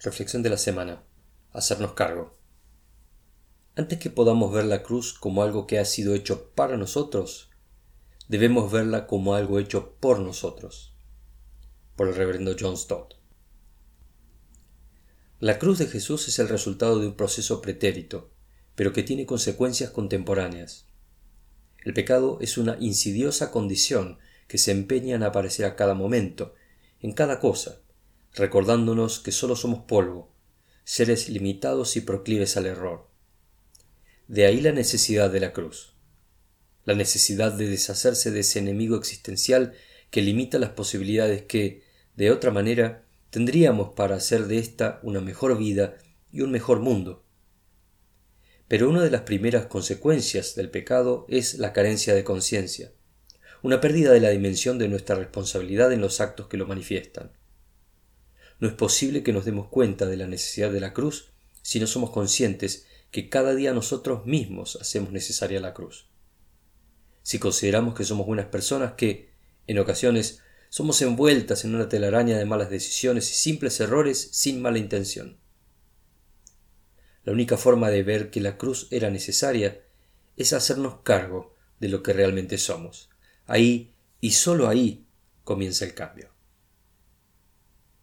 Reflexión de la semana. Hacernos cargo. Antes que podamos ver la cruz como algo que ha sido hecho para nosotros, debemos verla como algo hecho por nosotros. Por el reverendo John Stott. La cruz de Jesús es el resultado de un proceso pretérito, pero que tiene consecuencias contemporáneas. El pecado es una insidiosa condición que se empeña en aparecer a cada momento, en cada cosa, recordándonos que sólo somos polvo, seres limitados y proclives al error. De ahí la necesidad de la cruz, la necesidad de deshacerse de ese enemigo existencial que limita las posibilidades que, de otra manera, tendríamos para hacer de ésta una mejor vida y un mejor mundo. Pero una de las primeras consecuencias del pecado es la carencia de conciencia, una pérdida de la dimensión de nuestra responsabilidad en los actos que lo manifiestan. No es posible que nos demos cuenta de la necesidad de la cruz si no somos conscientes que cada día nosotros mismos hacemos necesaria la cruz. Si consideramos que somos buenas personas que, en ocasiones, somos envueltas en una telaraña de malas decisiones y simples errores sin mala intención. La única forma de ver que la cruz era necesaria es hacernos cargo de lo que realmente somos. Ahí, y sólo ahí, comienza el cambio.